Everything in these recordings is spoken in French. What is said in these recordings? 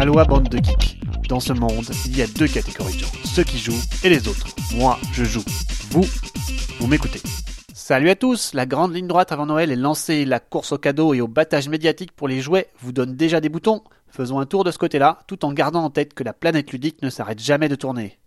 Aloha bande de geeks. Dans ce monde, il y a deux catégories de gens, ceux qui jouent et les autres. Moi, je joue. Vous, vous m'écoutez. Salut à tous, la grande ligne droite avant Noël est lancée, la course aux cadeaux et au battage médiatique pour les jouets vous donne déjà des boutons. Faisons un tour de ce côté-là, tout en gardant en tête que la planète ludique ne s'arrête jamais de tourner.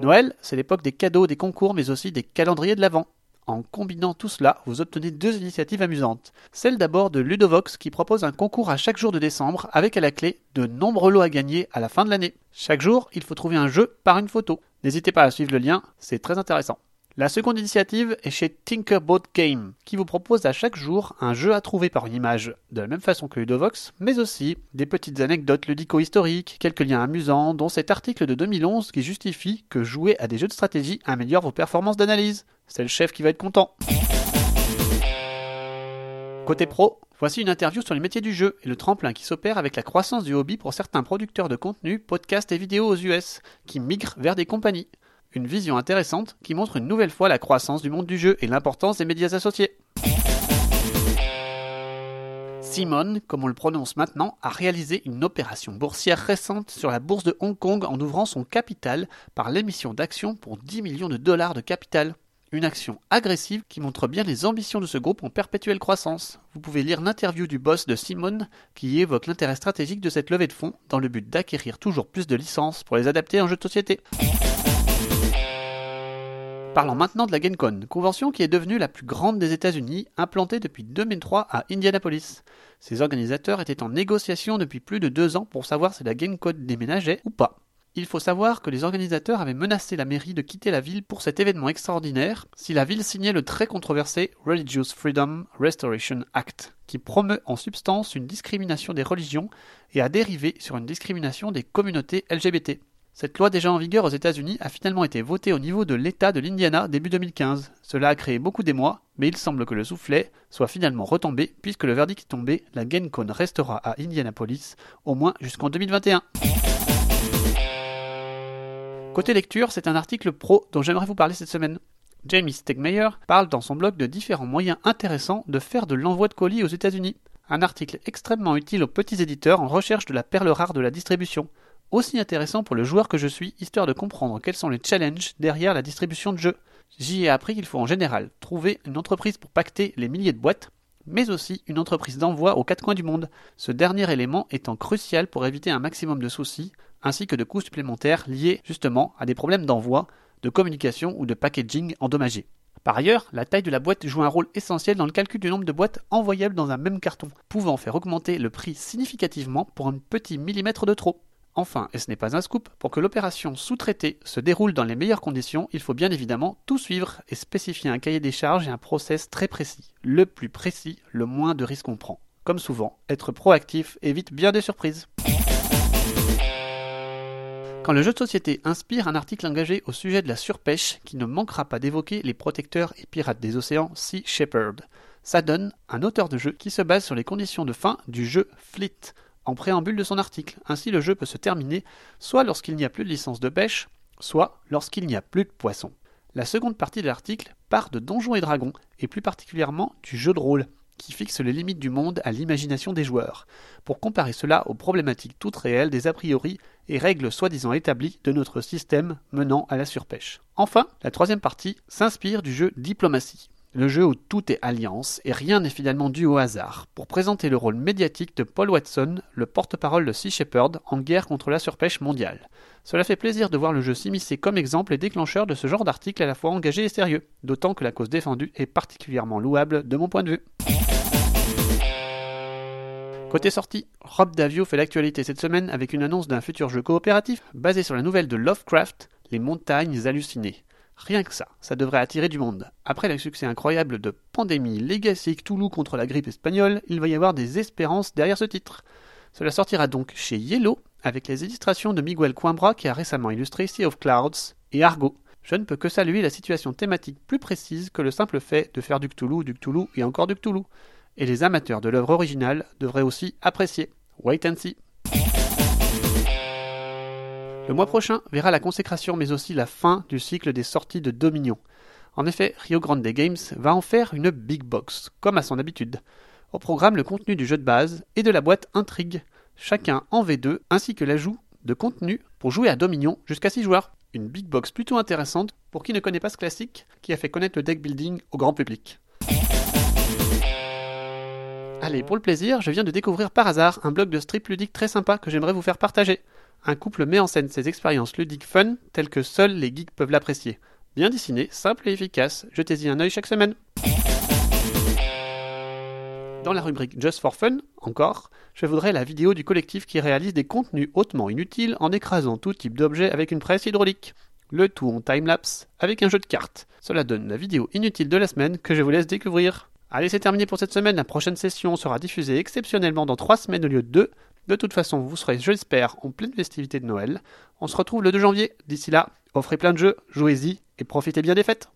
Noël, c'est l'époque des cadeaux, des concours, mais aussi des calendriers de l'Avent. En combinant tout cela, vous obtenez deux initiatives amusantes. Celle d'abord de Ludovox qui propose un concours à chaque jour de décembre avec à la clé de nombreux lots à gagner à la fin de l'année. Chaque jour, il faut trouver un jeu par une photo. N'hésitez pas à suivre le lien, c'est très intéressant. La seconde initiative est chez Tinkerbot Game, qui vous propose à chaque jour un jeu à trouver par une image, de la même façon que Ludovox, mais aussi des petites anecdotes ludico-historiques, quelques liens amusants, dont cet article de 2011 qui justifie que jouer à des jeux de stratégie améliore vos performances d'analyse. C'est le chef qui va être content. Côté pro, voici une interview sur les métiers du jeu et le tremplin qui s'opère avec la croissance du hobby pour certains producteurs de contenu, podcasts et vidéos aux US, qui migrent vers des compagnies. Une vision intéressante qui montre une nouvelle fois la croissance du monde du jeu et l'importance des médias associés. Simon, comme on le prononce maintenant, a réalisé une opération boursière récente sur la bourse de Hong Kong en ouvrant son capital par l'émission d'actions pour 10 millions de dollars de capital. Une action agressive qui montre bien les ambitions de ce groupe en perpétuelle croissance. Vous pouvez lire l'interview du boss de Simon qui évoque l'intérêt stratégique de cette levée de fonds dans le but d'acquérir toujours plus de licences pour les adapter en jeux de société. Parlons maintenant de la GameCon, convention qui est devenue la plus grande des États-Unis, implantée depuis 2003 à Indianapolis. Ses organisateurs étaient en négociation depuis plus de deux ans pour savoir si la GameCon déménageait ou pas. Il faut savoir que les organisateurs avaient menacé la mairie de quitter la ville pour cet événement extraordinaire si la ville signait le très controversé Religious Freedom Restoration Act, qui promeut en substance une discrimination des religions et a dérivé sur une discrimination des communautés LGBT. Cette loi déjà en vigueur aux États-Unis a finalement été votée au niveau de l'État de l'Indiana début 2015. Cela a créé beaucoup d'émoi, mais il semble que le soufflet soit finalement retombé puisque le verdict est tombé, la GameCon restera à Indianapolis au moins jusqu'en 2021. Côté lecture, c'est un article pro dont j'aimerais vous parler cette semaine. Jamie Stegmeyer parle dans son blog de différents moyens intéressants de faire de l'envoi de colis aux États-Unis. Un article extrêmement utile aux petits éditeurs en recherche de la perle rare de la distribution aussi intéressant pour le joueur que je suis, histoire de comprendre quels sont les challenges derrière la distribution de jeux. J'y ai appris qu'il faut en général trouver une entreprise pour pacter les milliers de boîtes, mais aussi une entreprise d'envoi aux quatre coins du monde, ce dernier élément étant crucial pour éviter un maximum de soucis, ainsi que de coûts supplémentaires liés justement à des problèmes d'envoi, de communication ou de packaging endommagés. Par ailleurs, la taille de la boîte joue un rôle essentiel dans le calcul du nombre de boîtes envoyables dans un même carton, pouvant faire augmenter le prix significativement pour un petit millimètre de trop. Enfin, et ce n'est pas un scoop, pour que l'opération sous-traitée se déroule dans les meilleures conditions, il faut bien évidemment tout suivre et spécifier un cahier des charges et un process très précis. Le plus précis, le moins de risques on prend. Comme souvent, être proactif évite bien des surprises. Quand le jeu de société inspire un article engagé au sujet de la surpêche qui ne manquera pas d'évoquer les protecteurs et pirates des océans Sea Shepherd, ça donne un auteur de jeu qui se base sur les conditions de fin du jeu Fleet, en préambule de son article. Ainsi, le jeu peut se terminer soit lorsqu'il n'y a plus de licence de pêche, soit lorsqu'il n'y a plus de poissons. La seconde partie de l'article part de Donjons et Dragons, et plus particulièrement du jeu de rôle, qui fixe les limites du monde à l'imagination des joueurs, pour comparer cela aux problématiques toutes réelles des a priori et règles soi-disant établies de notre système menant à la surpêche. Enfin, la troisième partie s'inspire du jeu Diplomatie, le jeu où tout est alliance et rien n'est finalement dû au hasard, pour présenter le rôle médiatique de Paul Watson, le porte-parole de Sea Shepherd en guerre contre la surpêche mondiale. Cela fait plaisir de voir le jeu s'immiscer comme exemple et déclencheur de ce genre d'article à la fois engagé et sérieux, d'autant que la cause défendue est particulièrement louable de mon point de vue. Côté sortie, Rob Davio fait l'actualité cette semaine avec une annonce d'un futur jeu coopératif basé sur la nouvelle de Lovecraft, Les montagnes hallucinées. Rien que ça, ça devrait attirer du monde. Après le succès incroyable de Pandémie, Legacy, Cthulhu contre la grippe espagnole, il va y avoir des espérances derrière ce titre. Cela sortira donc chez Yellow, avec les illustrations de Miguel Coimbra qui a récemment illustré Sea of Clouds et Argo. Je ne peux que saluer la situation thématique plus précise que le simple fait de faire du Cthulhu, du Cthulhu et encore du Cthulhu. Et les amateurs de l'œuvre originale devraient aussi apprécier. Wait and see. Le mois prochain verra la consécration mais aussi la fin du cycle des sorties de Dominion. En effet, Rio Grande Games va en faire une big box, comme à son habitude. Au programme, le contenu du jeu de base et de la boîte Intrigue, chacun en V2, ainsi que l'ajout de contenu pour jouer à Dominion jusqu'à 6 joueurs. Une big box plutôt intéressante pour qui ne connaît pas ce classique qui a fait connaître le deck building au grand public. Allez, pour le plaisir, je viens de découvrir par hasard un blog de strip ludique très sympa que j'aimerais vous faire partager. Un couple met en scène ses expériences ludiques fun telles que seuls les geeks peuvent l'apprécier. Bien dessiné, simple et efficace, jetez-y un œil chaque semaine. Dans la rubrique Just for Fun, encore, je voudrais la vidéo du collectif qui réalise des contenus hautement inutiles en écrasant tout type d'objet avec une presse hydraulique. Le tout en time-lapse avec un jeu de cartes. Cela donne la vidéo inutile de la semaine que je vous laisse découvrir. Allez, c'est terminé pour cette semaine. La prochaine session sera diffusée exceptionnellement dans 3 semaines au lieu de 2. De toute façon, vous serez, je l'espère, en pleine festivité de Noël. On se retrouve le 2 janvier. D'ici là, offrez plein de jeux, jouez-y et profitez bien des fêtes.